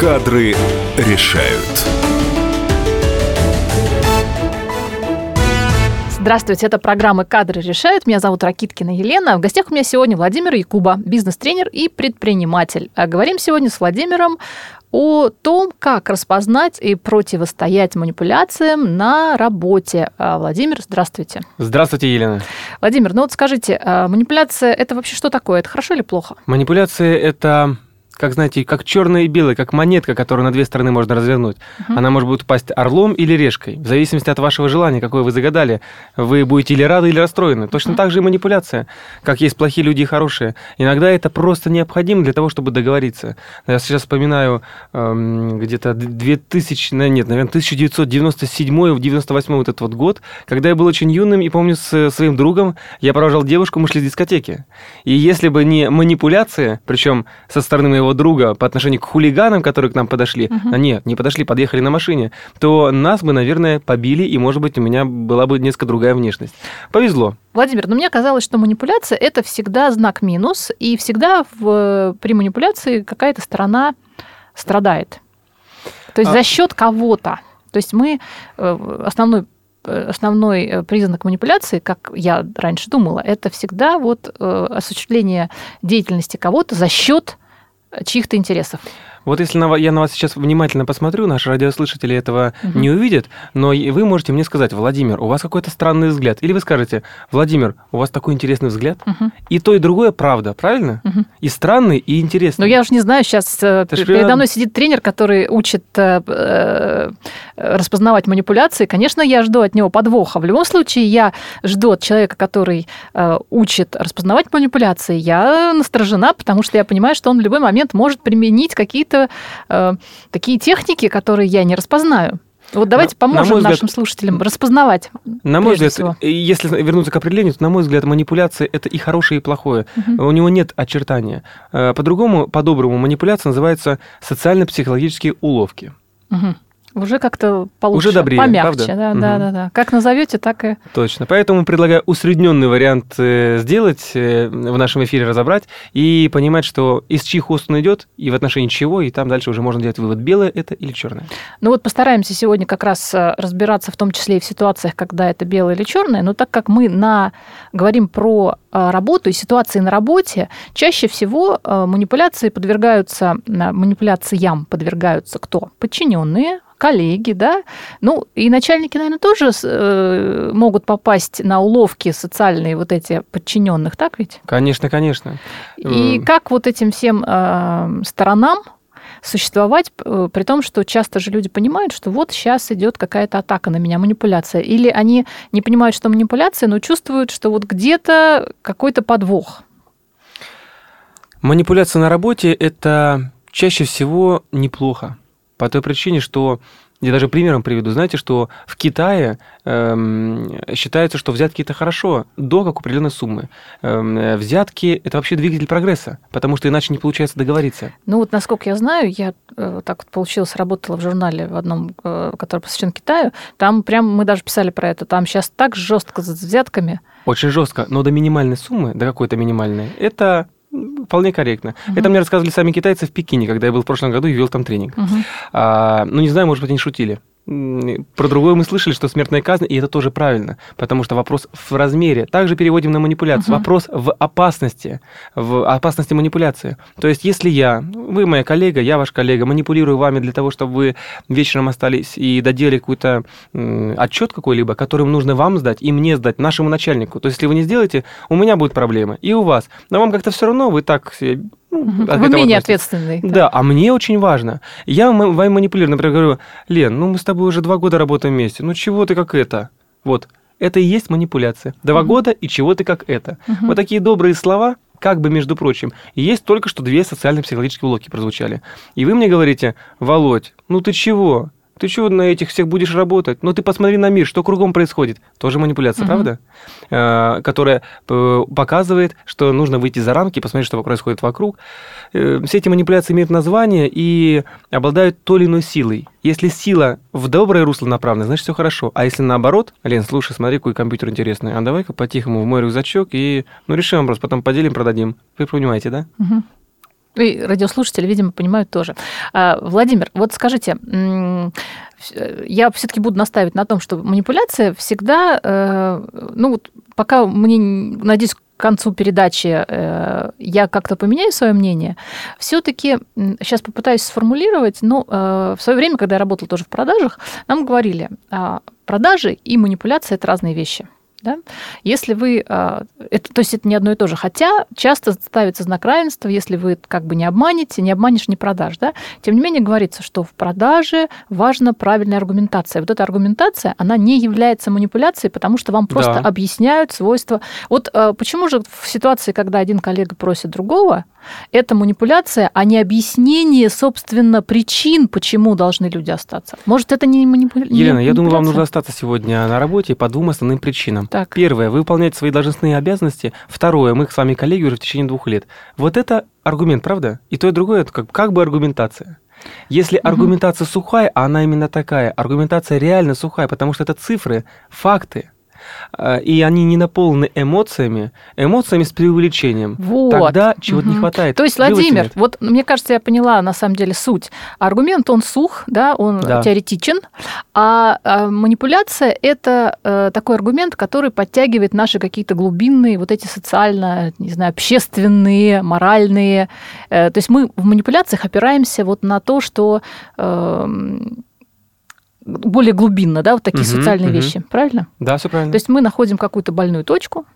Кадры решают. Здравствуйте, это программа «Кадры решают». Меня зовут Ракиткина Елена. В гостях у меня сегодня Владимир Якуба, бизнес-тренер и предприниматель. А говорим сегодня с Владимиром о том, как распознать и противостоять манипуляциям на работе. А, Владимир, здравствуйте. Здравствуйте, Елена. Владимир, ну вот скажите, а манипуляция – это вообще что такое? Это хорошо или плохо? Манипуляция – это как, знаете, как черное и белое, как монетка, которую на две стороны можно развернуть. Угу. Она может быть упасть орлом или решкой, в зависимости от вашего желания, какое вы загадали. Вы будете или рады, или расстроены. Точно угу. так же и манипуляция. Как есть плохие люди и хорошие. Иногда это просто необходимо для того, чтобы договориться. Я сейчас вспоминаю эм, где-то 2000, нет, наверное, 1997-98 вот этот вот год, когда я был очень юным и помню с своим другом, я провожал девушку, мы шли в дискотеке. И если бы не манипуляция, причем со стороны моего моего друга по отношению к хулиганам, которые к нам подошли, uh-huh. а нет, не подошли, подъехали на машине, то нас бы, наверное, побили, и, может быть, у меня была бы несколько другая внешность. Повезло. Владимир, но мне казалось, что манипуляция – это всегда знак минус, и всегда в, при манипуляции какая-то сторона страдает. То есть а... за счет кого-то. То есть мы э, основной основной э, признак манипуляции, как я раньше думала, это всегда вот э, осуществление деятельности кого-то за счет чьих-то интересов. Вот если на, я на вас сейчас внимательно посмотрю, наши радиослушатели этого угу. не увидят, но вы можете мне сказать, Владимир, у вас какой-то странный взгляд. Или вы скажете, Владимир, у вас такой интересный взгляд. Угу. И то, и другое правда, правильно? Угу. И странный, и интересный. Но я уж не знаю, сейчас э, Это передо мной сидит тренер, который учит э, э, распознавать манипуляции. Конечно, я жду от него подвоха. В любом случае, я жду от человека, который э, учит распознавать манипуляции. Я насторожена, потому что я понимаю, что он в любой момент может применить какие-то э, такие техники, которые я не распознаю. Вот давайте на, поможем на взгляд, нашим слушателям распознавать. На мой взгляд, всего. если вернуться к определению, то, на мой взгляд, манипуляция это и хорошее, и плохое. Угу. У него нет очертания. Э, по-другому, по-доброму, манипуляция называется социально-психологические уловки. Угу. Уже как-то получше, Уже добрее, помягче. Правда? Да, угу. да, да, да. Как назовете, так и. Точно. Поэтому предлагаю усредненный вариант э, сделать, э, в нашем эфире разобрать и понимать, что из чьих уст он идет и в отношении чего, и там дальше уже можно делать вывод, белое это или черное. Ну вот постараемся сегодня как раз э, разбираться в том числе и в ситуациях, когда это белое или черное. Но так как мы на... говорим про работу и ситуации на работе, чаще всего манипуляции подвергаются, манипуляциям подвергаются кто? Подчиненные, коллеги, да, ну и начальники, наверное, тоже э, могут попасть на уловки социальные вот эти подчиненных, так ведь? Конечно, конечно. И как вот этим всем э, сторонам существовать, э, при том, что часто же люди понимают, что вот сейчас идет какая-то атака на меня, манипуляция. Или они не понимают, что манипуляция, но чувствуют, что вот где-то какой-то подвох. Манипуляция на работе – это чаще всего неплохо. По той причине, что я даже примером приведу. Знаете, что в Китае эм, считается, что взятки это хорошо до как определенной суммы. Эм, взятки это вообще двигатель прогресса, потому что иначе не получается договориться. Ну вот, насколько я знаю, я э, так вот получилось, работала в журнале в одном, э, который посвящен Китаю. Там прям мы даже писали про это. Там сейчас так жестко с взятками. Очень жестко, но до минимальной суммы, до какой-то минимальной, это Вполне корректно. Угу. Это мне рассказывали сами китайцы в Пекине, когда я был в прошлом году и вел там тренинг. Угу. А, ну, не знаю, может быть, они шутили. Про другое мы слышали, что смертная казнь, и это тоже правильно, потому что вопрос в размере. Также переводим на манипуляцию. Угу. Вопрос в опасности, в опасности манипуляции. То есть, если я, вы моя коллега, я ваш коллега, манипулирую вами для того, чтобы вы вечером остались и доделали какой-то отчет какой-либо, которым нужно вам сдать и мне сдать, нашему начальнику. То есть, если вы не сделаете, у меня будет проблема, и у вас. Но вам как-то все равно, вы так ну, Вы менее ответственный. Да. да, а мне очень важно. Я вами манипулирую, например, говорю, Лен, ну мы с тобой уже два года работаем вместе, ну чего ты как это? Вот, это и есть манипуляция. Два угу. года и чего ты как это. Угу. Вот такие добрые слова, как бы, между прочим, есть только что две социально-психологические уловки прозвучали. И вы мне говорите, Володь, ну ты чего? Ты чего на этих всех будешь работать? Ну ты посмотри на мир, что кругом происходит. Тоже манипуляция, угу. правда? Э, которая э, показывает, что нужно выйти за рамки, посмотреть, что происходит вокруг. Э, все эти манипуляции имеют название и обладают той или иной силой. Если сила в доброе русло направлена, значит все хорошо. А если наоборот, Лен, слушай, смотри, какой компьютер интересный. А давай-ка по-тихому в мой рюкзачок и ну решим вопрос, потом поделим, продадим. Вы понимаете, да? Угу. И радиослушатели, видимо, понимают тоже. А, Владимир, вот скажите, я все-таки буду настаивать на том, что манипуляция всегда, э, ну вот пока мне, надеюсь, к концу передачи э, я как-то поменяю свое мнение, все-таки сейчас попытаюсь сформулировать, ну, э, в свое время, когда я работала тоже в продажах, нам говорили, а, продажи и манипуляция – это разные вещи. Да? Если вы, а, это, то есть это не одно и то же, хотя часто ставится знак равенства, если вы как бы не обманете, не обманешь, не продашь. Да? Тем не менее говорится, что в продаже важна правильная аргументация. Вот эта аргументация, она не является манипуляцией, потому что вам просто да. объясняют свойства. Вот а, почему же в ситуации, когда один коллега просит другого, это манипуляция, а не объяснение, собственно, причин, почему должны люди остаться. Может, это не манипуляция? Елена, я думаю, вам нужно остаться сегодня на работе по двум основным причинам. Так. Первое, вы выполняете свои должностные обязанности. Второе, мы с вами коллеги уже в течение двух лет. Вот это аргумент, правда? И то, и другое, это как, как бы аргументация. Если угу. аргументация сухая, а она именно такая, аргументация реально сухая, потому что это цифры, факты, и они не наполнены эмоциями, эмоциями с преувеличением. Вот. Тогда чего-то угу. не хватает. То есть, Владимир, вот мне кажется, я поняла на самом деле суть. Аргумент, он сух, да, он да. теоретичен, а, а манипуляция – это э, такой аргумент, который подтягивает наши какие-то глубинные, вот эти социально, не знаю, общественные, моральные. Э, то есть мы в манипуляциях опираемся вот на то, что эм, более глубинно, да, вот такие угу, социальные угу. вещи, правильно? Да, все правильно. То есть мы находим какую-то больную точку,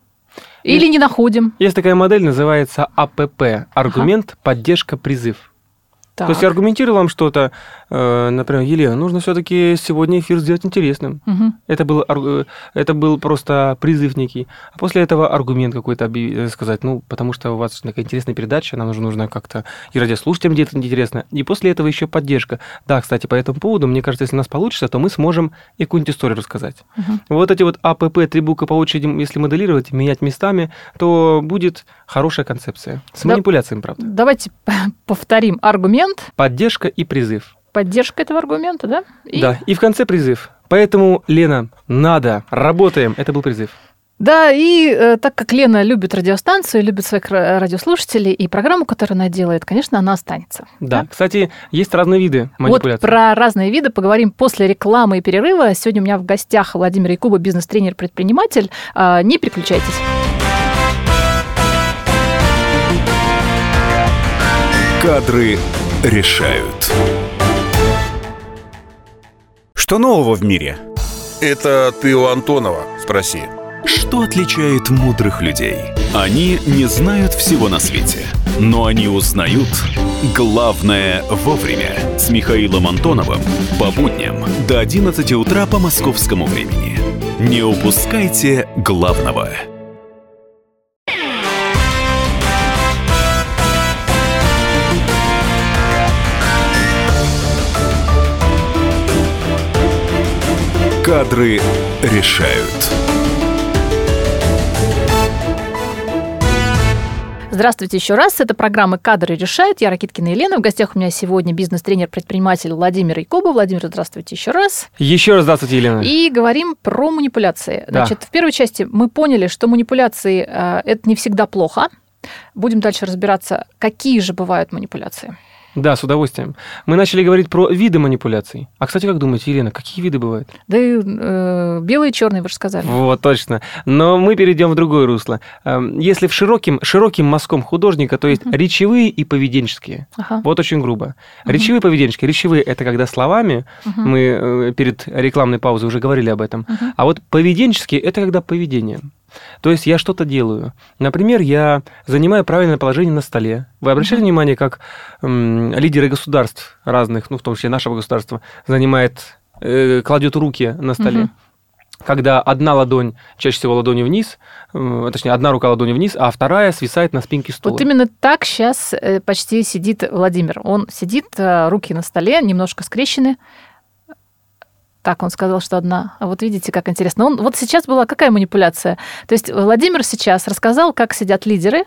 или есть, не находим. Есть такая модель, называется АПП. Аргумент, ага. поддержка, призыв. Так. То есть я аргументирую вам что-то, э, например, Елена, нужно все-таки сегодня эфир сделать интересным. Угу. Это, был, э, это был просто призыв некий. А после этого аргумент какой-то э, сказать, ну, потому что у вас такая интересная передача, нам нужно как-то и радиослушателям где-то интересно. И после этого еще поддержка. Да, кстати, по этому поводу, мне кажется, если у нас получится, то мы сможем и какую-нибудь историю рассказать. Угу. Вот эти вот АПП, три буквы по очереди, если моделировать, менять местами, то будет хорошая концепция. С да, манипуляциями, правда. Давайте повторим аргумент аргумент. Поддержка и призыв. Поддержка этого аргумента, да? И... Да, и в конце призыв. Поэтому, Лена, надо, работаем. Это был призыв. Да, и э, так как Лена любит радиостанцию, любит своих радиослушателей и программу, которую она делает, конечно, она останется. Да, да? кстати, есть разные виды манипуляций. Вот про разные виды поговорим после рекламы и перерыва. Сегодня у меня в гостях Владимир Якуба, бизнес-тренер-предприниматель. Э, не переключайтесь. Кадры решают. Что нового в мире? Это ты у Антонова спроси. Что отличает мудрых людей? Они не знают всего на свете, но они узнают главное вовремя. С Михаилом Антоновым по будням до 11 утра по московскому времени. Не упускайте главного. Кадры решают. Здравствуйте еще раз. Это программа «Кадры решают». Я Ракиткина Елена. В гостях у меня сегодня бизнес-тренер-предприниматель Владимир Якубов. Владимир, здравствуйте еще раз. Еще раз здравствуйте, Елена. И говорим про манипуляции. Да. Значит, в первой части мы поняли, что манипуляции э, – это не всегда плохо. Будем дальше разбираться, какие же бывают манипуляции. Да, с удовольствием. Мы начали говорить про виды манипуляций. А, кстати, как думаете, Елена, какие виды бывают? Да э, белые и черные, вы же сказали. Вот, точно. Но мы перейдем в другое русло. Эм, если в широким, широким мазком художника, то есть uh-huh. речевые и поведенческие. Uh-huh. Вот очень грубо. Uh-huh. Речевые и поведенческие. Речевые – это когда словами, uh-huh. мы э, перед рекламной паузой уже говорили об этом. Uh-huh. А вот поведенческие – это когда поведение. То есть я что-то делаю. Например, я занимаю правильное положение на столе. Вы обращали uh-huh. внимание, как м, лидеры государств разных, ну, в том числе нашего государства, занимает, э, кладет руки на столе? Uh-huh когда одна ладонь, чаще всего ладонью вниз, э, точнее, одна рука ладонью вниз, а вторая свисает на спинке стула. Вот именно так сейчас э, почти сидит Владимир. Он сидит, э, руки на столе, немножко скрещены, так, он сказал, что одна. А вот видите, как интересно. Он, вот сейчас была какая манипуляция? То есть Владимир сейчас рассказал, как сидят лидеры,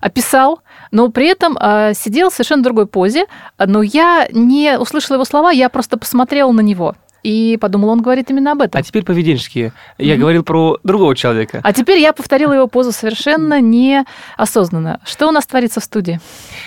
описал, но при этом э, сидел в совершенно другой позе. Но я не услышала его слова, я просто посмотрела на него. И подумала, он говорит именно об этом. А теперь поведенческие. Я говорил про другого человека. А теперь я повторила его позу совершенно неосознанно. Что у нас творится в студии?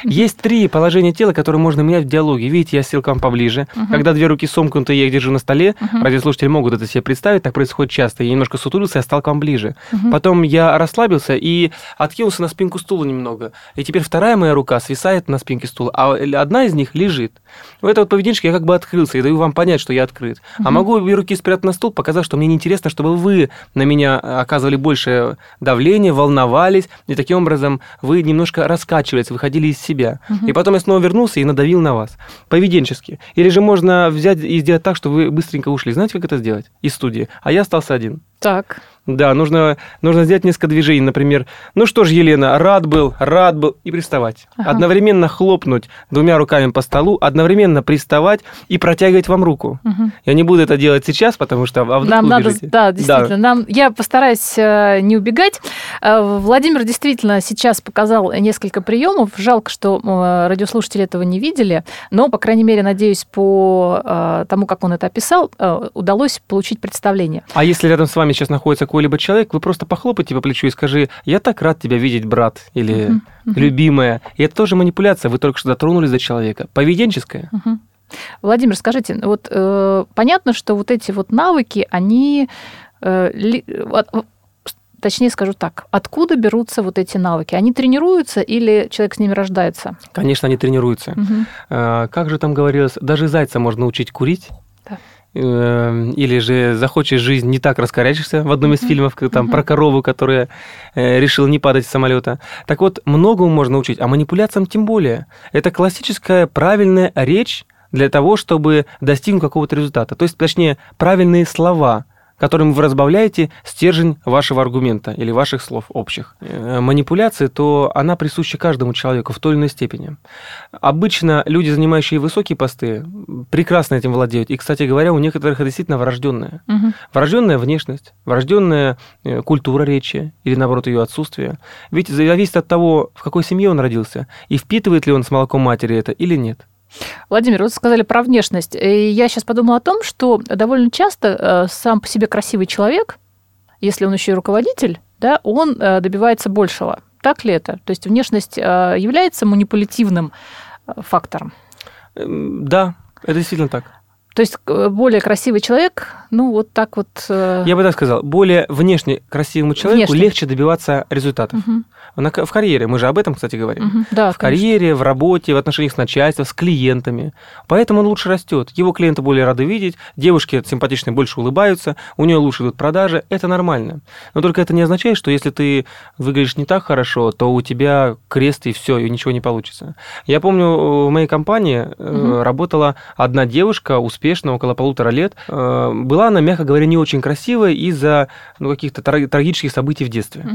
Есть три положения тела, которые можно менять в диалоге. Видите, я сел к вам поближе. Когда две руки сомкнуты, я их держу на столе. Радиослушатели могут это себе представить, так происходит часто. Я немножко сутулился, я стал к вам ближе. Потом я расслабился и откинулся на спинку стула немного. И теперь вторая моя рука свисает на спинке стула, а одна из них лежит. В это вот поведенчески я как бы открылся и даю вам понять, что я открыт. А могу обе руки спрятать на стул, показав, что мне неинтересно, чтобы вы на меня оказывали больше давления, волновались, и таким образом вы немножко раскачивались, выходили из себя. И потом я снова вернулся и надавил на вас. Поведенчески. Или же можно взять и сделать так, что вы быстренько ушли. Знаете, как это сделать? Из студии. А я остался один. Так. Да, нужно, нужно сделать несколько движений. Например, ну что ж, Елена, рад был, рад был, и приставать. Ага. Одновременно хлопнуть двумя руками по столу, одновременно приставать и протягивать вам руку. Мгм. Я не буду это делать сейчас, потому что а вдруг Нам надо, да, действительно, нам, я постараюсь э, не убегать. Э, Владимир действительно сейчас показал несколько приемов. Жалко, что э, радиослушатели этого не видели, но, по крайней мере, надеюсь, по э, тому, как он это описал, э, удалось получить представление. А если рядом с вами сейчас находится какой-либо человек, вы просто похлопайте по плечу и скажи, я так рад тебя видеть, брат, или мгм. любимая. И это тоже манипуляция, вы только что дотронулись до человека. Поведенческая. Мгм. Владимир, скажите, вот э, понятно, что вот эти вот навыки, они, э, ли- от- точнее скажу так, откуда берутся вот эти навыки? Они тренируются или человек с ними рождается? Конечно, они тренируются. Мгм. А, Как же там говорилось, даже зайца можно научить курить. Да. Э, Или же захочешь жизнь, не так раскорячишься в одном из фильмов, там про корову, которая э, решила не падать с самолета. Так вот, многому можно учить, а манипуляциям тем более. Это классическая правильная речь для того, чтобы достигнуть какого-то результата. То есть, точнее, правильные слова, которым вы разбавляете стержень вашего аргумента или ваших слов общих. Э, Манипуляция, то она присуща каждому человеку в той или иной степени. Обычно люди, занимающие высокие посты, прекрасно этим владеют. И, кстати говоря, у некоторых это действительно врожденное. Мгм. Врожденная внешность, врожденная э, культура речи или, наоборот, ее отсутствие. Ведь зависит от того, в какой семье он родился, и впитывает ли он с молоком матери это или нет. Владимир, вы сказали про внешность. И я сейчас подумала о том, что довольно часто э, сам по себе красивый человек, если он еще и руководитель, да, он э, добивается большего. Так ли это? То есть внешность э, является манипулятивным фактором? Да, это действительно так. То есть э, более красивый человек, ну вот так вот... э, Я бы так сказал, более внешне красивому человеку Внешне. легче добиваться результатов. ка- В карьере, мы же об этом, кстати, говорим. мгм. Да, В карьере, в работе, в отношениях с начальством, с клиентами. Поэтому он лучше растет. Его клиенты более рады видеть, девушки симпатичные больше улыбаются, у нее лучше идут продажи. Это нормально. Но только это не означает, что если ты выглядишь не так хорошо, то у тебя крест и все, и ничего не получится. Я помню, в моей компании э, Мгм. работала одна девушка, успешная, около полутора лет. Э, Была она, мягко говоря, не очень красивая из-за ну, каких-то траг- трагических событий в детстве.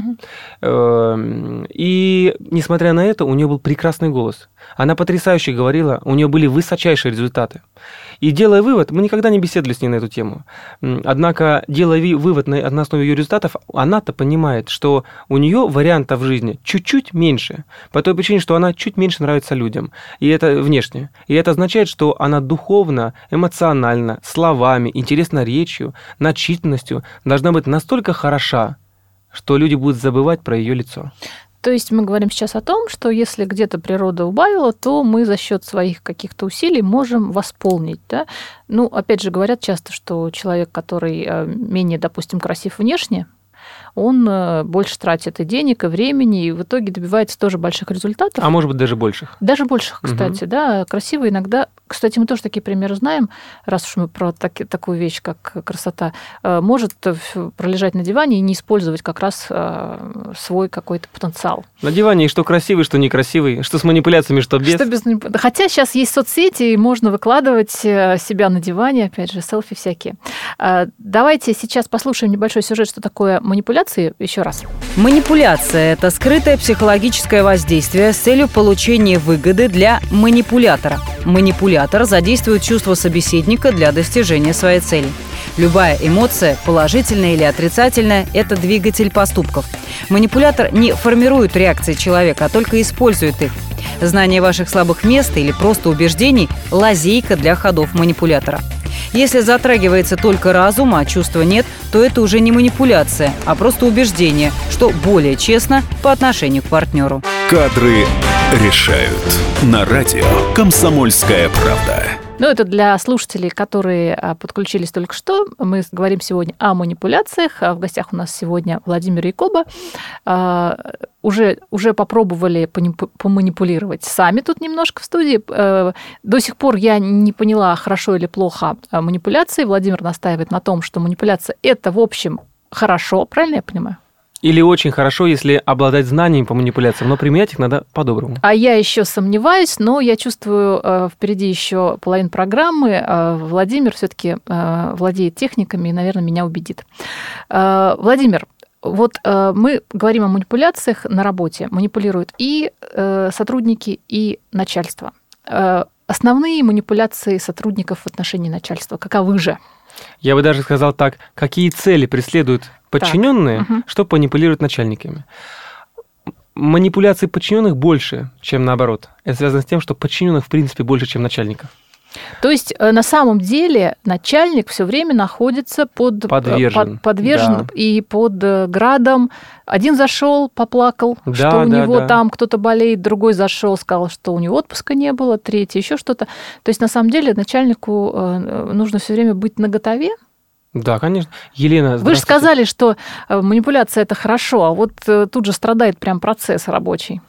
Эм, И, несмотря на это, у нее был прекрасный голос. Она потрясающе говорила, у нее были высочайшие результаты. И делая вывод, мы никогда не беседовали с ней на эту тему. Однако, делая вывод на, на основе ее результатов, она-то понимает, что у нее вариантов в жизни чуть-чуть меньше. По той причине, что она чуть меньше нравится людям. И это внешне. И это означает, что она духовно, эмоционально, словами, интересной речью, начитанностью должна быть настолько хороша, что люди будут забывать про ее лицо. То есть мы говорим сейчас о том, что если где-то природа убавила, то мы за счет своих каких-то усилий можем восполнить. Да? Ну, опять же, говорят часто, что человек, который э, менее, допустим, красив внешне, он э, больше тратит и денег, и времени, и в итоге добивается тоже больших результатов. А может быть, даже больших. Даже больших, кстати, да. Красиво иногда. Кстати, мы тоже такие примеры знаем, раз уж мы про таки- такую вещь, как красота, э, может э, пролежать на диване и не использовать как раз э, свой какой-то потенциал. На диване и что красивый, что некрасивый, что с манипуляциями, что без. Что без Хотя сейчас есть соцсети, и можно выкладывать себя на диване, опять же, селфи всякие. Давайте сейчас послушаем небольшой сюжет, что такое манипуляции, еще раз. Манипуляция – это скрытое психологическое воздействие с целью получения выгоды для манипулятора. Манипулятор задействует чувство собеседника для достижения своей цели. Любая эмоция, положительная или отрицательная, это двигатель поступков. Манипулятор не формирует реакции человека, а только использует их. Знание ваших слабых мест или просто убеждений – лазейка для ходов манипулятора. Если затрагивается только разум, а чувства нет, то это уже не манипуляция, а просто убеждение, что более честно по отношению к партнеру. Кадры решают. На радио «Комсомольская правда». Ну, это для слушателей, которые а, подключились только что. Мы говорим сегодня о манипуляциях. А В гостях у нас сегодня Владимир Якоба. А, Уже, уже попробовали поманипулировать сами тут немножко в студии. До сих пор я не поняла, хорошо или плохо манипуляции. Владимир настаивает на том, что манипуляция – это, в общем, хорошо. Правильно я понимаю? Или очень хорошо, если обладать знаниями по манипуляциям, но применять их надо по-доброму. А я еще сомневаюсь, но я чувствую э, впереди еще половину программы. Э, Владимир все-таки владеет техниками и, наверное, меня убедит. Э, Владимир, вот э, мы говорим о манипуляциях на работе. Манипулируют и э, сотрудники, и начальство. Э, Основные манипуляции сотрудников в отношении начальства каковы же? Я бы даже сказал так, какие цели преследуют подчиненные, мгм. что манипулируют начальниками. Манипуляций подчиненных больше, чем наоборот. Это связано с тем, что подчиненных в принципе больше, чем начальников. То есть э, на самом деле начальник все время находится под, э, Подвержен, под- подвержен да. и под э, градом. Один зашел, поплакал, Да, что у да, него да. там кто-то болеет, другой зашел, сказал, что у него отпуска не было, третий еще что-то. То есть на самом деле начальнику нужно все время быть наготове. Да, конечно. Елена, Вы же сказали, что э, манипуляция это хорошо, а вот э, тут же страдает прям процесс рабочий.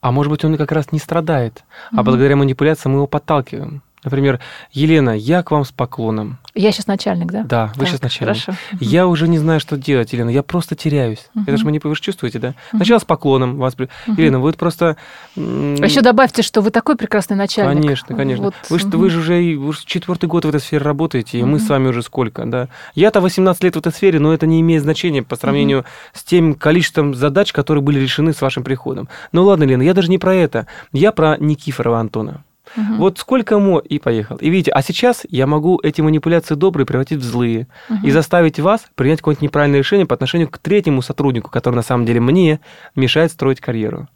А может быть, он как раз не страдает, а Мгм. благодаря манипуляциям мы его подталкиваем. Например, Елена, я к вам с поклоном. Я сейчас начальник, да? Да, вы Так, сейчас начальник. Хорошо. Я уже не знаю, что делать, Елена. Я просто теряюсь. Это же манипуляция. Вы же чувствуете, да? Сначала с поклоном вас... Мгм. Елена, вы просто... А еще добавьте, что вы такой прекрасный начальник. Конечно, конечно. Вот, Вы, мгм. вы же уже вы же четвертый год в этой сфере работаете, и мы Мгм. с вами уже сколько, да? Я-то 18 лет в этой сфере, но это не имеет значения по сравнению с тем количеством задач, которые были решены с вашим приходом. Ну ладно, Лена, я даже не про это. Я про Никифорова Антона. Мгм. Вот сколько мо и поехал. И видите, а сейчас я могу эти манипуляции добрые превратить в злые Мгм. и заставить вас принять какое-нибудь неправильное решение по отношению к третьему сотруднику, который на самом деле мне мешает строить карьеру.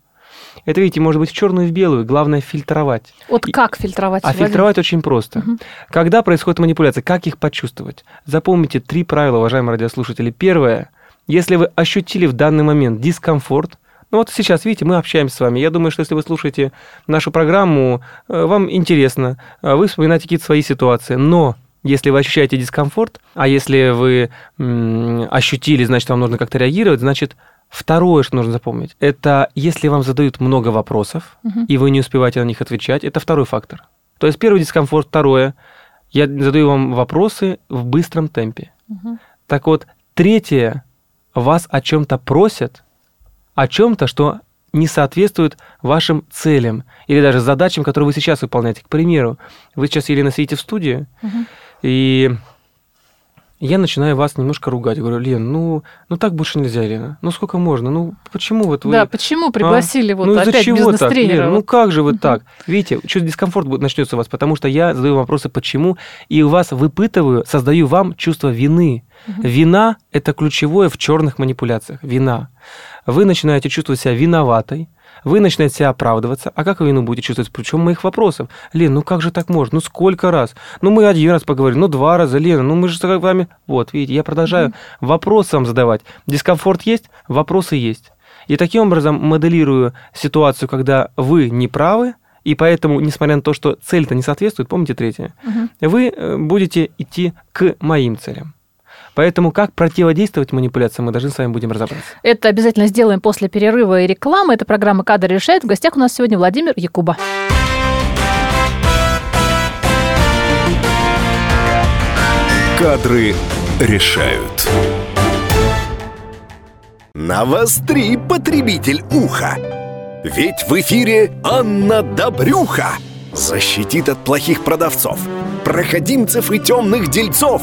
Это, видите, может быть в черную и в белую. Главное фильтровать. Вот как фильтровать? А Владимир? фильтровать очень просто. Мгм. Когда происходит манипуляция, как их почувствовать? Запомните три правила, уважаемые радиослушатели. Первое. Если вы ощутили в данный момент дискомфорт, ну вот сейчас, видите, мы общаемся с вами. Я думаю, что если вы слушаете нашу программу, э, вам интересно, э, вы вспоминаете какие-то свои ситуации. Но если вы ощущаете дискомфорт, а если вы ощутили, значит, вам нужно как-то реагировать, значит, второе, что нужно запомнить, это если вам задают много вопросов, Мгм. и вы не успеваете на них отвечать, это второй фактор. То есть первый дискомфорт, второе, я задаю вам вопросы в быстром темпе. Мгм. Так вот, третье, вас о чем-то просят, о чем-то, что не соответствует вашим целям или даже задачам, которые вы сейчас выполняете. К примеру, вы сейчас, Елена, сидите в студии, Мгм. и я начинаю вас немножко ругать. Говорю, Лен, ну, ну так больше нельзя, Лена. Ну сколько можно? Ну почему вот вы... Да, почему пригласили вот ну опять бизнес-тренера? Лен? Ну как же вот Мгм. так? Видите, чуть дискомфорт начнется у вас, потому что я задаю вопросы почему, и у вас выпытываю, создаю вам чувство вины. Мгм. Вина – это ключевое в черных манипуляциях. Вина. Вы начинаете чувствовать себя виноватой, вы начинаете себя оправдываться. А как вы вину будете чувствовать? Причем моих вопросов. Лен, ну как же так можно? Ну сколько раз? Ну мы один раз поговорили, ну два раза, Лена, ну мы же с вами... Вот, видите, я продолжаю вопросы вам задавать. Дискомфорт есть, вопросы есть. И таким образом моделирую ситуацию, когда вы не правы, и поэтому, несмотря на то, что цель-то не соответствует, помните третье, Мгм. вы э, будете идти к моим целям. Поэтому как противодействовать манипуляциям, мы должны с вами будем разобраться. Это обязательно сделаем после перерыва и рекламы. Это программа «Кадр решает». В гостях у нас сегодня Владимир Якуба. Кадры решают. Навостри, потребитель уха! Ведь в эфире Анна Добрюха защитит от плохих продавцов, проходимцев и темных дельцов.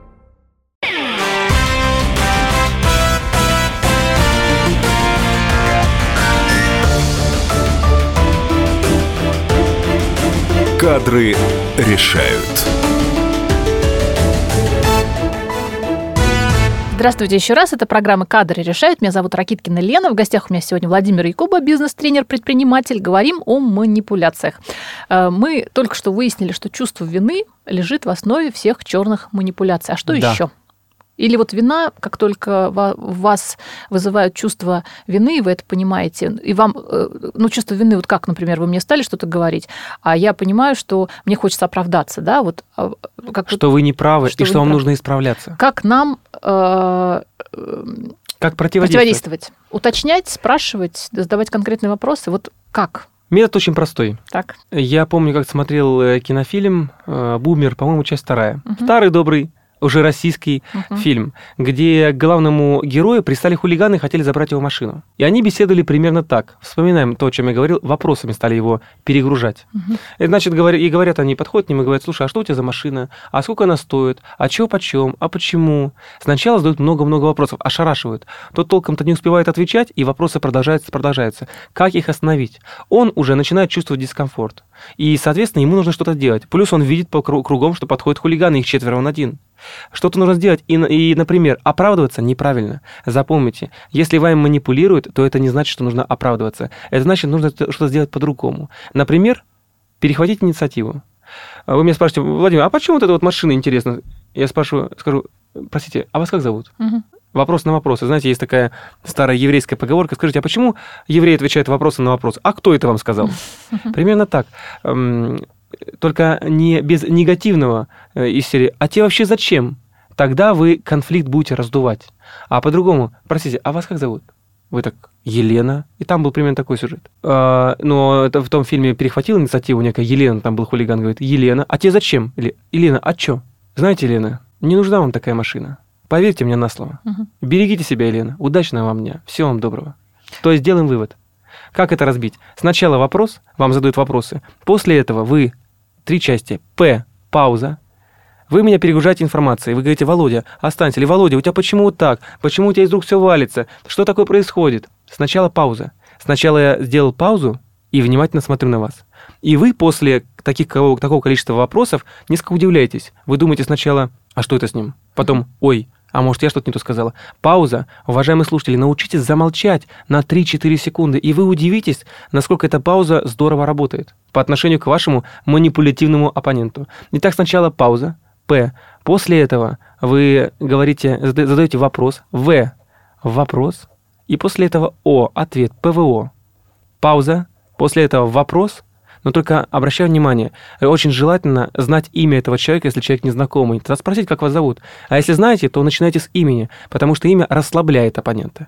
Кадры решают. Здравствуйте еще раз. Это программа «Кадры решают». Меня зовут Ракиткина Лена. В гостях у меня сегодня Владимир Якуба, бизнес-тренер, предприниматель. Говорим о манипуляциях. Э, мы только что выяснили, что чувство вины лежит в основе всех черных манипуляций. А что Да. еще? Или вот вина, как только в вас вызывают чувство вины, и вы это понимаете, и вам, э, ну, чувство вины, вот как, например, вы мне стали что-то говорить, а я понимаю, что мне хочется оправдаться, да, вот а, как, вот- Что вы не правы Что и что вам правы. нужно исправляться. как нам э, э, Как противодействовать? противодействовать? Уточнять, спрашивать, задавать конкретные вопросы. Вот как? Метод очень простой. Так. Я помню, как смотрел э, кинофильм э, «Бумер», по-моему, часть вторая. Мгм. Старый добрый, уже российский Мгм. фильм, где к главному герою пристали хулиганы и хотели забрать его машину. И они беседовали примерно так. Вспоминаем то, о чем я говорил, вопросами стали его перегружать. Мгм. И, значит, говоря- и говорят они, подходят к нему и говорят, слушай, а что у тебя за машина? А сколько она стоит? А чего почем? А почему? Сначала задают много-много вопросов, ошарашивают. Тот толком-то не успевает отвечать, и вопросы продолжаются, продолжаются. Как их остановить? Он уже начинает чувствовать дискомфорт. И, соответственно, ему нужно что-то делать. Плюс он видит по кру- кругом, что подходят хулиганы, их четверо, он один. Что-то нужно сделать. И, и, например, оправдываться неправильно. Запомните, если вами манипулируют, то это не значит, что нужно оправдываться. Это значит, нужно что-то сделать по-другому. Например, перехватить инициативу. А Вы меня спрашиваете, Владимир, а почему вот эта вот машина интересна? Я спрашиваю, скажу, простите, а вас как зовут? Мгм. Вопрос на вопрос. И Знаете, есть такая старая еврейская поговорка. Скажите, а почему евреи отвечают вопросом на вопрос? А кто это вам сказал? Примерно так. Эм, Только не без негативного э, из серии. А тебе вообще зачем? Тогда вы конфликт будете раздувать. А по-другому, простите, а вас как зовут? Вы так, Елена. И там был примерно такой сюжет. А, но это в том фильме перехватила инициативу некая Елена, там был хулиган, говорит, Елена, а тебе зачем? Или, Елена, а чё? Знаете, Елена, не нужна вам такая машина. Поверьте мне на слово. Мгм. Берегите себя, Елена. Удачного вам дня. Всего вам доброго. То есть делаем вывод. Как это разбить? Сначала вопрос, вам задают вопросы. После этого вы, три части, П, пауза. Вы меня перегружаете информацией. Вы говорите, Володя, останься. Или, Володя, у тебя почему вот так? Почему у тебя из рук все валится? Что такое происходит? Сначала пауза. Сначала я сделал паузу и внимательно смотрю на вас. И вы после таких, кого- такого количества вопросов несколько удивляетесь. Вы думаете сначала, а что это с ним? Потом, ой, а может, я что-то не то сказала. Пауза. Уважаемые слушатели, научитесь замолчать на 3-4 секунды, и вы удивитесь, насколько эта пауза здорово работает по отношению к вашему манипулятивному оппоненту. Итак, сначала пауза. П. После этого вы говорите, зада- задаете вопрос. В. Вопрос. И после этого О. Ответ. ПВО. Пауза. После этого вопрос. Но только обращаю внимание, э, очень желательно знать имя этого человека, если человек незнакомый. Тогда спросить, как вас зовут. А если знаете, то начинайте с имени, потому что имя расслабляет оппонента.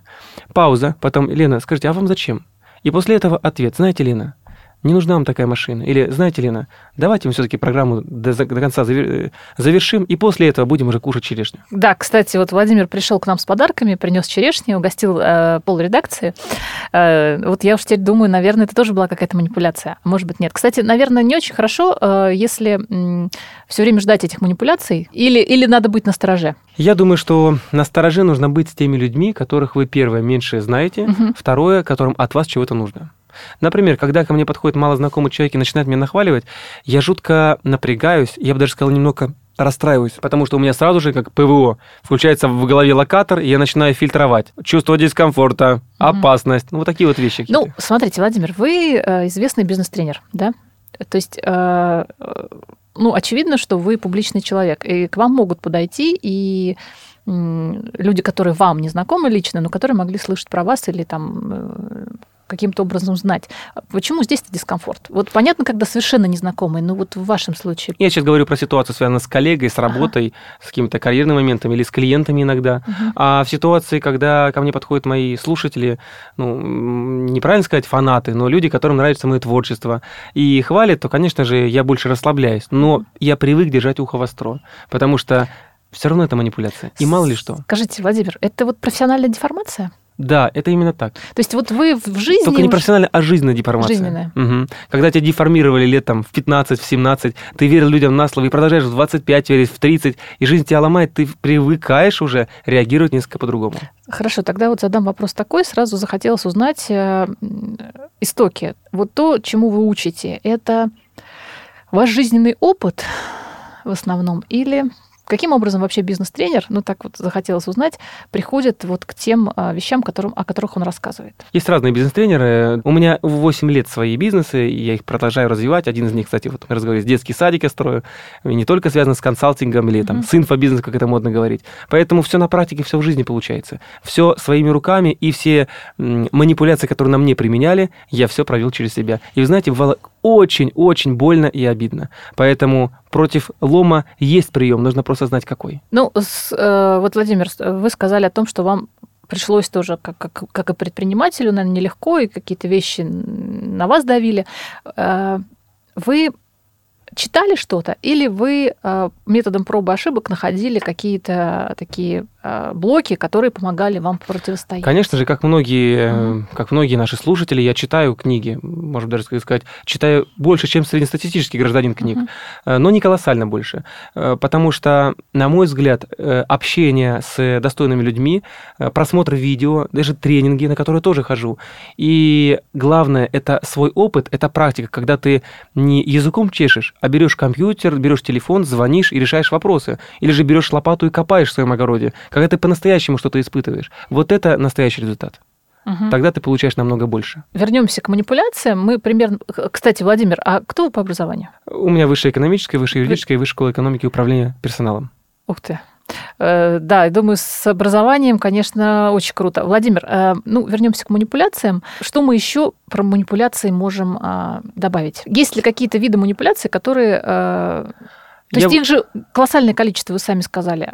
Пауза. Потом, Лена, скажите, а вам зачем? И после этого ответ. Знаете, Лена, не нужна вам такая машина. Или, знаете, Лена, давайте мы все-таки программу до, до конца э, завершим, и после этого будем уже кушать черешню. Да, кстати, вот Владимир пришел к нам с подарками, принес черешни, угостил э, полредакции. Э, вот я уж теперь думаю, наверное, это тоже была какая-то манипуляция. Может быть, нет. Кстати, наверное, не очень хорошо, э, если все время ждать этих манипуляций, или, или надо быть настороже. Я думаю, что на стороже нужно быть с теми людьми, которых вы, первое, меньше знаете, Мгм. второе, которым от вас чего-то нужно. Например, когда ко мне подходит малознакомый человек и начинает меня нахваливать, я жутко напрягаюсь, я бы даже сказал, немного расстраиваюсь, потому что у меня сразу же, как ПВО, включается в голове локатор, и я начинаю фильтровать. Чувство дискомфорта, опасность, ну вот такие вот вещи. Ну, смотрите, Владимир, вы э, известный бизнес-тренер, да? То есть, э, э, ну, очевидно, что вы публичный человек, и к вам могут подойти и люди, которые вам не знакомы лично, но которые могли слышать про вас или там каким-то образом знать. Почему здесь дискомфорт? Вот понятно, когда совершенно незнакомый, но вот в вашем случае. Я сейчас говорю про ситуацию, связанную с коллегой, с работой, с какими-то карьерными моментами или с клиентами иногда. Мгм. А в ситуации, когда ко мне подходят мои слушатели, ну, неправильно сказать фанаты, но люди, которым нравится мое творчество, и хвалят, то, конечно же, я больше расслабляюсь. Но я привык держать ухо востро, потому что все равно это манипуляция. И мало ли что. Скажите, Владимир, это вот профессиональная деформация? Да, это именно так. То есть вот вы в жизни... Только не профессиональная, а жизненная деформация. Жизненная. Мгм. Когда тебя деформировали лет там в 15, в 17, ты верил людям на слово и продолжаешь в 25 верить, в 30, и жизнь тебя ломает, ты привыкаешь уже реагировать несколько по-другому. Хорошо, тогда вот задам вопрос такой. Сразу захотелось узнать э, истоки. Вот то, чему вы учите, это Ваш жизненный опыт в основном или Каким образом вообще бизнес-тренер, ну так вот захотелось узнать, приходит вот к тем а, вещам, которым, о которых он рассказывает? Есть разные бизнес-тренеры. У меня 8 лет свои бизнесы, и я их продолжаю развивать. Один из них, кстати, вот мы разговаривали, детский садик я строю, и не только связано с консалтингом или там, mm-hmm. с инфобизнесом, как это модно говорить. Поэтому все на практике, все в жизни получается. Все своими руками, и все манипуляции, которые на мне применяли, я все провел через себя. И вы знаете, бывало очень-очень больно и обидно. Поэтому против лома есть прием, нужно просто знать какой. Ну, с, э, вот, Владимир, вы сказали о том, что вам пришлось тоже, как, как, как и предпринимателю, наверное, нелегко, и какие-то вещи на вас давили. Э, вы читали что-то, или вы э, методом пробы и ошибок находили какие-то такие э, блоки, которые помогали вам противостоять? Конечно же, как многие, mm-hmm. как многие наши слушатели, я читаю книги, можно даже сказать, читаю больше, чем среднестатистический гражданин книг, mm-hmm. но не колоссально больше, потому что, на мой взгляд, общение с достойными людьми, просмотр видео, даже тренинги, на которые тоже хожу, и главное, это свой опыт, это практика, когда ты не языком чешешь, а берешь компьютер, берешь телефон, звонишь и решаешь вопросы. Или же берешь лопату и копаешь в своем огороде, когда ты по-настоящему что-то испытываешь. Вот это настоящий результат. Угу. Тогда ты получаешь намного больше. Вернемся к манипуляциям. Мы примерно... Кстати, Владимир, а кто вы по образованию? У меня высшее экономическое, высшее юридическое, высшая школа экономики и управления персоналом. Ух ты. Э, да, я думаю, с образованием, конечно, очень круто. Владимир, э, ну, вернемся к манипуляциям. Что мы еще про манипуляции можем а, добавить? Есть ли какие-то виды манипуляций, которые... Э, то я... есть их же колоссальное количество, вы сами сказали.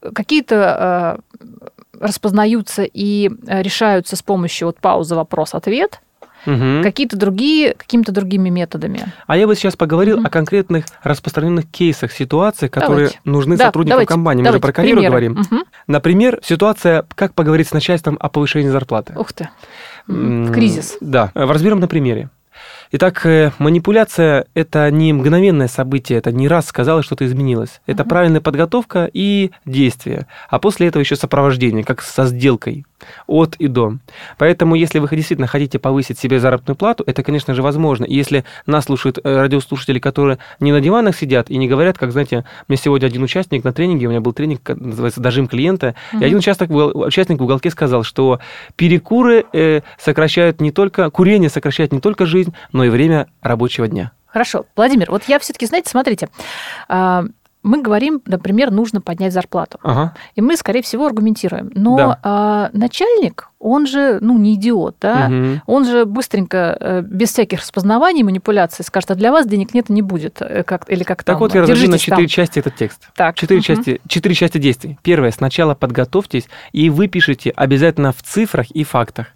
Какие-то распознаются и решаются с помощью вот паузы вопрос-ответ – угу. какие-то другие, какими-то другими методами. А я бы сейчас поговорил угу. о конкретных распространенных кейсах, ситуациях, которые давайте. нужны да, сотрудникам давайте, компании. Мы давайте, же про карьеру примеры. говорим. Угу. Например, ситуация, как поговорить с начальством о повышении зарплаты. Ух ты. Кризис. Да. Разберем на примере. Итак, э, манипуляция – это не мгновенное событие, это не раз сказалось, что-то изменилось. Это угу. правильная подготовка и действие. А после этого еще сопровождение, как со сделкой от и до. Поэтому, если вы действительно хотите повысить себе заработную плату, это, конечно же, возможно. И если нас слушают э, радиослушатели, которые не на диванах сидят и не говорят, как, знаете, мне сегодня один участник на тренинге, у меня был тренинг, называется «Дожим клиента», mm-hmm. и один участок, участник в уголке сказал, что перекуры э, сокращают не только, курение сокращает не только жизнь, но и время рабочего дня. Хорошо. Владимир, вот я все-таки, знаете, смотрите, а, мы говорим, например, нужно поднять зарплату. Ага. И мы, скорее всего, аргументируем. Но да. а, начальник, он же, ну, не идиот, да? Угу. Он же быстренько, э, без всяких распознаваний, манипуляций, скажет, а для вас денег нет и не будет. Э, как, или как так там, вот, я разделю на четыре части этот текст. Так. Четыре, угу. части, четыре части действий. Первое, сначала подготовьтесь, и вы пишете обязательно в цифрах и фактах,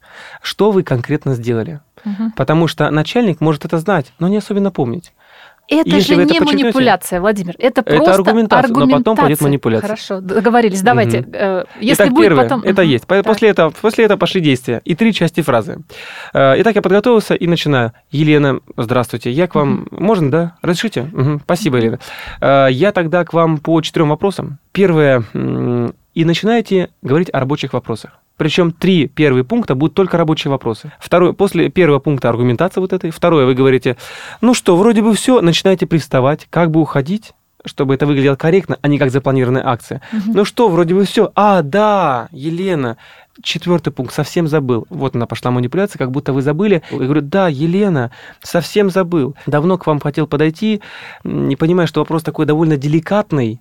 что вы конкретно сделали. Угу. Потому что начальник может это знать, но не особенно помнить. Это Если же не это манипуляция, Владимир. Это, это просто аргументация, аргументация. но потом пойдет манипуляция. Хорошо, договорились. Давайте. Угу. Если Итак, будет первое, потом... это есть. Так. После, этого, после этого пошли действия. И три части фразы. Э, итак, я подготовился и начинаю. Елена, здравствуйте. Я к вам... Угу. Можно, да? Разрешите? Угу. Спасибо, Елена. Э, я тогда к вам по четырем вопросам. Первое. И начинаете говорить о рабочих вопросах. Причем три первые пункта будут только рабочие вопросы. Второй, после первого пункта аргументация вот этой. Второе, вы говорите, ну что, вроде бы все, начинаете приставать, как бы уходить, чтобы это выглядело корректно, а не как запланированная акция. Угу. Ну что, вроде бы все. А, да, Елена, Четвертый пункт, совсем забыл. Вот она пошла манипуляция, как будто вы забыли. Я говорю, да, Елена, совсем забыл. Давно к вам хотел подойти, не понимая, что вопрос такой довольно деликатный,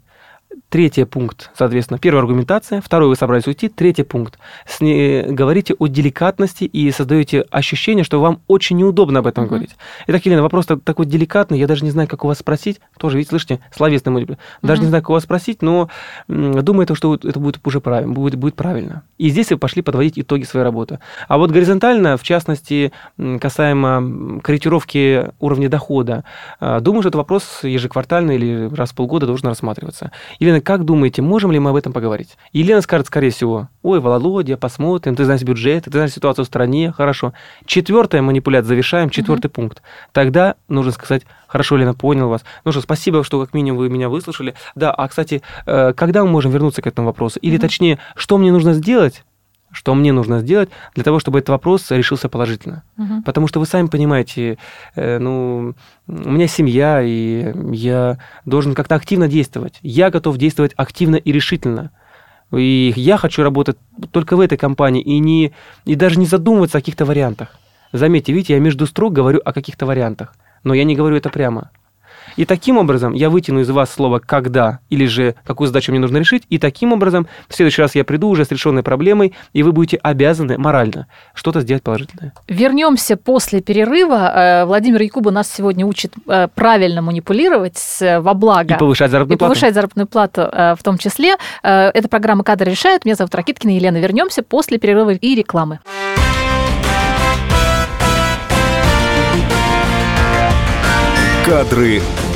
Третий пункт, соответственно, первая аргументация, второй вы собрались уйти, третий пункт. С, не, говорите о деликатности и создаете ощущение, что вам очень неудобно об этом mm-hmm. говорить. Итак, Елена, вопрос такой деликатный, я даже не знаю, как у вас спросить. Тоже, видите, слышите, словесный мой. Даже mm-hmm. не знаю, как у вас спросить, но думаю, что это будет уже правильно, будет, будет правильно. И здесь вы пошли подводить итоги своей работы. А вот горизонтально, в частности, касаемо корректировки уровня дохода, а, думаю, что это вопрос ежеквартально или раз в полгода должен рассматриваться. Елена, как думаете, можем ли мы об этом поговорить? Елена скажет, скорее всего, ой, Володя, посмотрим, ты знаешь бюджет, ты знаешь ситуацию в стране, хорошо. Четвертая манипуляция, завершаем, четвертый угу. пункт. Тогда нужно сказать, хорошо, Лена, понял вас. Ну что, спасибо, что как минимум вы меня выслушали. Да, а, кстати, э, когда мы можем вернуться к этому вопросу? Или, угу. точнее, что мне нужно сделать, что мне нужно сделать для того, чтобы этот вопрос решился положительно. Мгм. Потому что вы сами понимаете, э, ну, у меня семья, и я должен как-то активно действовать. Я готов действовать активно и решительно. И я хочу работать только в этой компании и, не, и даже не задумываться о каких-то вариантах. Заметьте, видите, я между строк говорю о каких-то вариантах, но я не говорю это прямо. И таким образом я вытяну из вас слово «когда» или же какую задачу мне нужно решить, и таким образом в следующий раз я приду уже с решенной проблемой, и вы будете обязаны морально что-то сделать положительное. Вернемся после перерыва. Э, Владимир Якуба нас сегодня учит э, правильно манипулировать с- во благо. И повышать заработную и плату. повышать заработную плату э, в том числе. Э, Это программа «Кадры решают». Меня зовут Ракиткина Елена. Вернемся после перерыва и рекламы. Кадры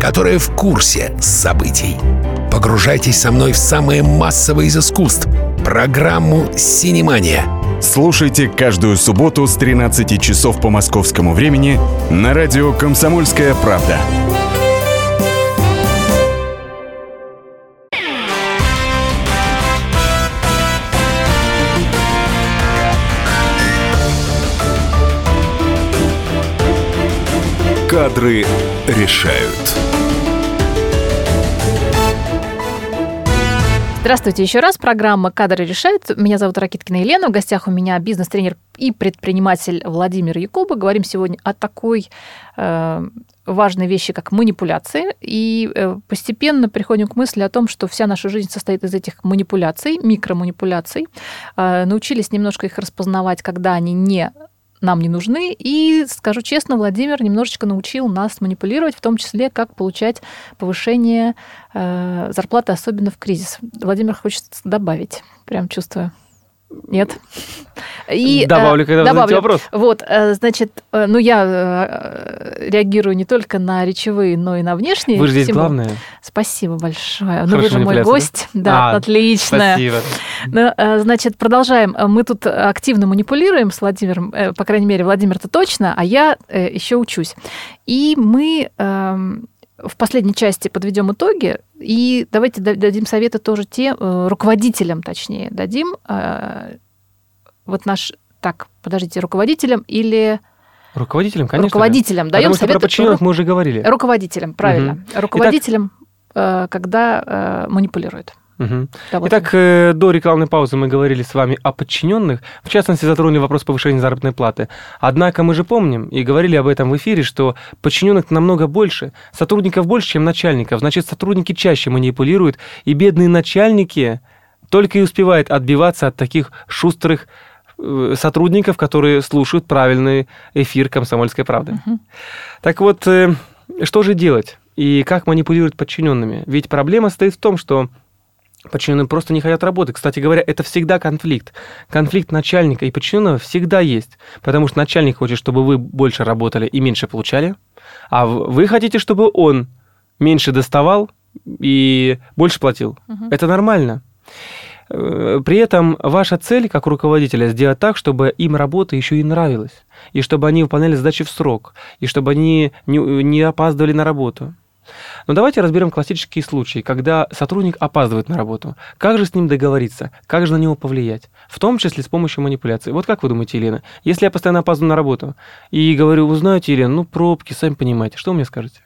которые в курсе событий. Погружайтесь со мной в самое массовое из искусств – программу «Синемания». Слушайте каждую субботу с 13 часов по московскому времени на радио «Комсомольская правда». Кадры решают. Здравствуйте еще раз. Программа «Кадры решают». Меня зовут Ракиткина Елена. В гостях у меня бизнес-тренер и предприниматель Владимир Якуба. Говорим сегодня о такой э, важной вещи, как манипуляции. И э, постепенно приходим к мысли о том, что вся наша жизнь состоит из этих манипуляций, микроманипуляций. Э, научились немножко их распознавать, когда они не нам не нужны. И, скажу честно, Владимир немножечко научил нас манипулировать, в том числе, как получать повышение э, зарплаты, особенно в кризис. Владимир хочет добавить, прям чувствую. Нет. И, э, Добавлю, когда добавлю. вопрос. Вот, э, значит, э, ну я реагирую не только на речевые, но и на внешние. Вы же здесь главное. Спасибо большое. ну Хорошая вы же мой манипуляция, да? гость. Да, А, отлично. Спасибо. Ну, значит, продолжаем. Мы тут активно манипулируем с Владимиром, по крайней мере, Владимир-то точно, а я еще учусь. И мы эм, в последней части подведем итоги, и давайте да- дадим советы тоже те, э, руководителям, точнее, дадим. э, Вот наш... Так, подождите, руководителям или Руководителем, конечно. да. руководителям даем Потому про советы подчиненных мы уже говорили. руководителям, правильно. Руководителям, э, когда манипулируют. Вот Итак, э, до рекламной паузы мы говорили с вами о подчиненных, в частности, затронули вопрос повышения заработной платы. Однако мы же помним и говорили об этом в эфире, что подчиненных намного больше, сотрудников больше, чем начальников. Значит, сотрудники чаще манипулируют, и бедные начальники только и успевают отбиваться от таких шустрых э, сотрудников, которые слушают правильный эфир «Комсомольской правды». Мгм. Так вот, э, что же делать? И как манипулировать подчиненными? Ведь проблема стоит в том, что Подчиненные просто не хотят работать. Кстати говоря, это всегда конфликт. Конфликт начальника и подчиненного всегда есть. Потому что начальник хочет, чтобы вы больше работали и меньше получали, а вы хотите, чтобы он меньше доставал и больше платил. Мгм. Это нормально. Э, При этом ваша цель как руководителя сделать так, чтобы им работа еще и нравилась, и чтобы они выполняли задачи в срок, и чтобы они не, не опаздывали на работу. Но давайте разберем классические случаи, когда сотрудник опаздывает на работу. Как же с ним договориться? Как же на него повлиять? В том числе с помощью манипуляции. Вот как вы думаете, Елена, если я постоянно опаздываю на работу и говорю, вы знаете, Елена, ну пробки, сами понимаете, что вы мне скажете?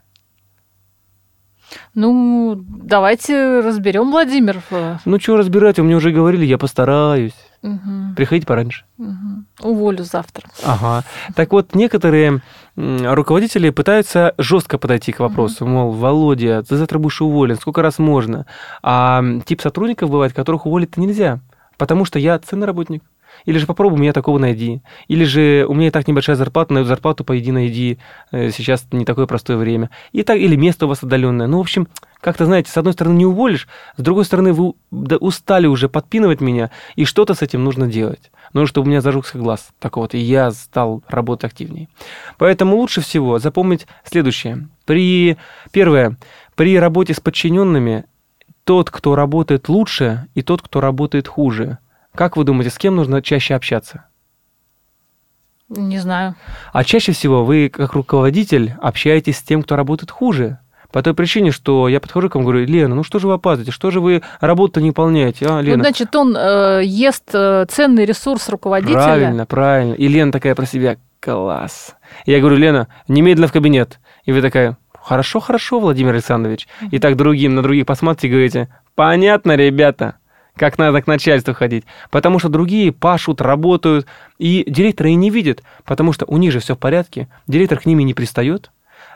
Ну, давайте разберем, Владимир. Ну что разбирать, вы мне уже говорили, я постараюсь. Мгм, Приходите пораньше. мгм. Уволю завтра. Ага. Так вот, некоторые руководители пытаются жестко подойти к вопросу, мол, Володя, ты завтра будешь уволен, сколько раз можно? А тип сотрудников бывает, которых уволить-то нельзя, потому что я ценный работник. Или же попробуй меня такого найди. Или же у меня и так небольшая зарплата, на эту зарплату пойди найди. Э, Сейчас не такое простое время. И так, или место у вас отдаленное. Ну, в общем, как-то, знаете, с одной стороны не уволишь, с другой стороны вы устали уже подпинывать меня, и что-то с этим нужно делать. Нужно, чтобы у меня зажегся глаз. Так вот, и я стал работать активнее. Поэтому лучше всего запомнить следующее. При, первое, при работе с подчиненными тот, кто работает лучше, и тот, кто работает хуже. Как вы думаете, с кем нужно чаще общаться? Не знаю. А чаще всего вы, как руководитель, общаетесь с тем, кто работает хуже. По той причине, что я подхожу к вам и говорю, Лена, ну что же вы опаздываете, что же вы работу не выполняете, а, Лена? Ну, значит, он э, ест э, ценный ресурс руководителя. Правильно, правильно. И Лена такая про себя, класс. Я говорю, Лена, немедленно в кабинет. И вы такая, хорошо, хорошо, Владимир Александрович. И так другим, на других посмотрите и говорите, понятно, ребята как надо к начальству ходить. Потому что другие пашут, работают, и директора и не видят, потому что у них же все в порядке, директор к ними не пристает.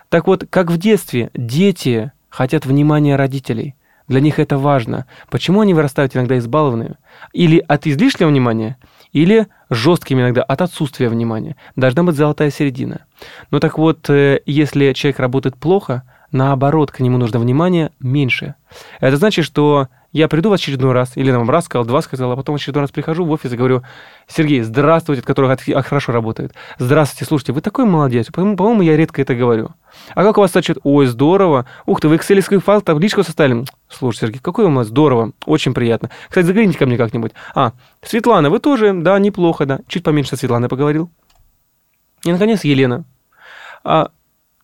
Так вот, как в детстве, дети хотят внимания родителей. Для них это важно. Почему они вырастают иногда избалованными? Или от излишнего внимания, или жесткими иногда от отсутствия внимания. Должна быть золотая середина. Но так вот, э, если человек работает плохо, наоборот, к нему нужно внимание меньше. Это значит, что я приду в очередной раз, или нам раз сказал, два сказал, а потом очередной раз прихожу в офис и говорю, Сергей, здравствуйте, который хорошо работает. Здравствуйте, слушайте, вы такой молодец. По-моему, я редко это говорю. А как у вас отчет? Ой, здорово. Ух ты, вы экселевский файл табличку составили. Слушай, Сергей, какой у вас здорово. Очень приятно. Кстати, загляните ко мне как-нибудь. А, Светлана, вы тоже? Да, неплохо, да. Чуть поменьше Светланы поговорил. И, наконец, Елена. А,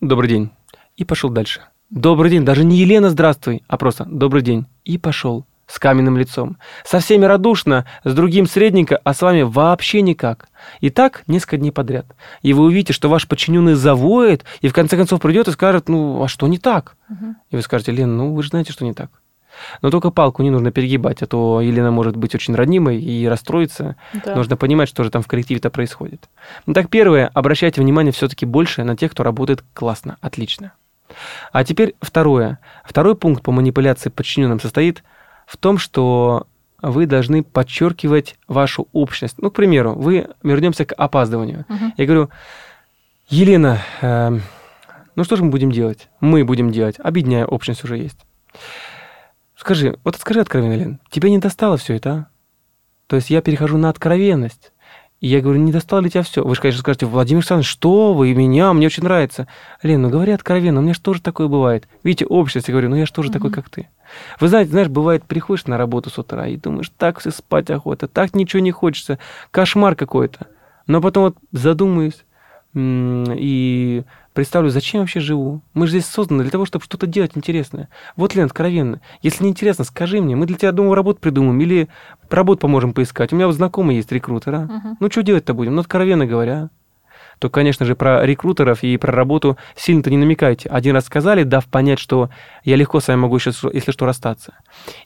добрый день. И пошел дальше. Добрый день. Даже не Елена, здравствуй, а просто добрый день. И пошел с каменным лицом. Со всеми радушно, с другим средненько, а с вами вообще никак. И так несколько дней подряд. И вы увидите, что ваш подчиненный завоет, и в конце концов придет и скажет, ну, а что не так? Угу. И вы скажете, Лена, ну, вы же знаете, что не так. Но только палку не нужно перегибать, а то Елена может быть очень ранимой и расстроиться. Да. Нужно понимать, что же там в коллективе-то происходит. Ну так, первое, обращайте внимание все-таки больше на тех, кто работает классно, отлично. А теперь второе. Второй пункт по манипуляции подчиненным состоит в том, что вы должны подчеркивать вашу общность. Ну, к примеру, вы вернемся к опаздыванию. Угу. Я говорю, Елена, э, ну что же мы будем делать? Мы будем делать. Объединяя общность уже есть. Скажи, вот скажи откровенно, Лен, тебе не достало все это, а? То есть я перехожу на откровенность. И я говорю, не достало ли тебя все? Вы же, конечно, скажете, Владимир Александрович, что вы, меня, мне очень нравится. Лен, ну говори откровенно, у меня же тоже такое бывает. Видите, общество, я говорю, ну я же тоже mm-hmm. такой, как ты. Вы знаете, знаешь, бывает, приходишь на работу с утра и думаешь, так все спать охота, так ничего не хочется, кошмар какой-то. Но потом вот задумаюсь и представлю, зачем я вообще живу. Мы же здесь созданы для того, чтобы что-то делать интересное. Вот, Лен, откровенно. Если не интересно, скажи мне. Мы для тебя, думаю, работу придумаем или работу поможем поискать. У меня вот знакомый есть рекрутер, а? Uh-huh. Ну, что делать-то будем? Ну, откровенно говоря то, конечно же, про рекрутеров и про работу сильно-то не намекайте. Один раз сказали, дав понять, что я легко с вами могу сейчас, если что, расстаться.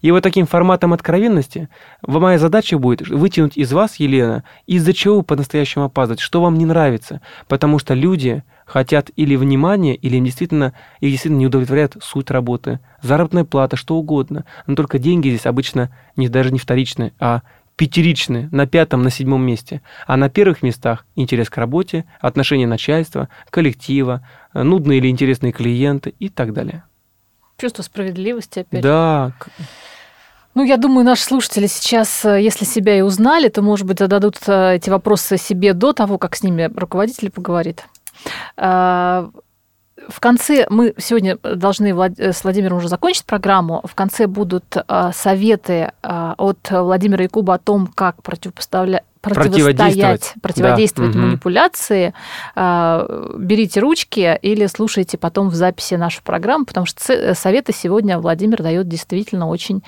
И вот таким форматом откровенности моя задача будет вытянуть из вас, Елена, из-за чего вы по-настоящему опаздываете, что вам не нравится. Потому что люди хотят или внимания, или им действительно, их действительно не удовлетворяет суть работы, заработная плата, что угодно. Но только деньги здесь обычно не, даже не вторичные, а пятеричны на пятом, на седьмом месте. А на первых местах интерес к работе, отношение начальства, коллектива, э, нудные или интересные клиенты и так далее. Чувство справедливости опять. Да. Ну, я думаю, наши слушатели сейчас, э, если себя и узнали, то, может быть, зададут э, эти вопросы себе до того, как с ними руководитель поговорит. А, в конце мы сегодня должны э, с Владимиром уже закончить программу. В конце будут э, советы э, от Владимира Якуба о том, как противопоставлять противостоять, противодействовать да. манипуляции, берите ручки или слушайте потом в записи нашу программу, потому что советы сегодня Владимир дает действительно очень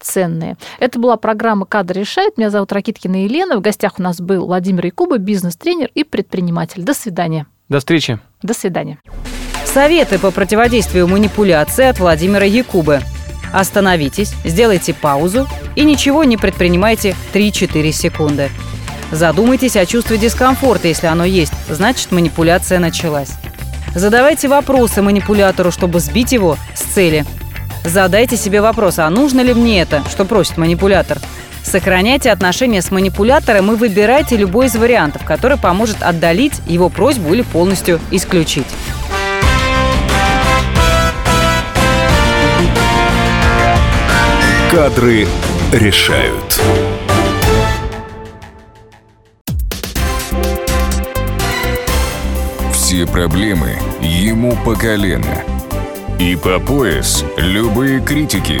ценные. Это была программа «Кадр решает». Меня зовут Ракиткина Елена. В гостях у нас был Владимир Якуба, бизнес-тренер и предприниматель. До свидания. До встречи. До свидания. Советы по противодействию манипуляции от Владимира Якубы. Остановитесь, сделайте паузу и ничего не предпринимайте 3-4 секунды. Задумайтесь о чувстве дискомфорта, если оно есть, значит манипуляция началась. Задавайте вопросы манипулятору, чтобы сбить его с цели. Задайте себе вопрос, а нужно ли мне это, что просит манипулятор. Сохраняйте отношения с манипулятором и выбирайте любой из вариантов, который поможет отдалить его просьбу или полностью исключить. Кадры решают. Все проблемы ему по колено. И по пояс любые критики.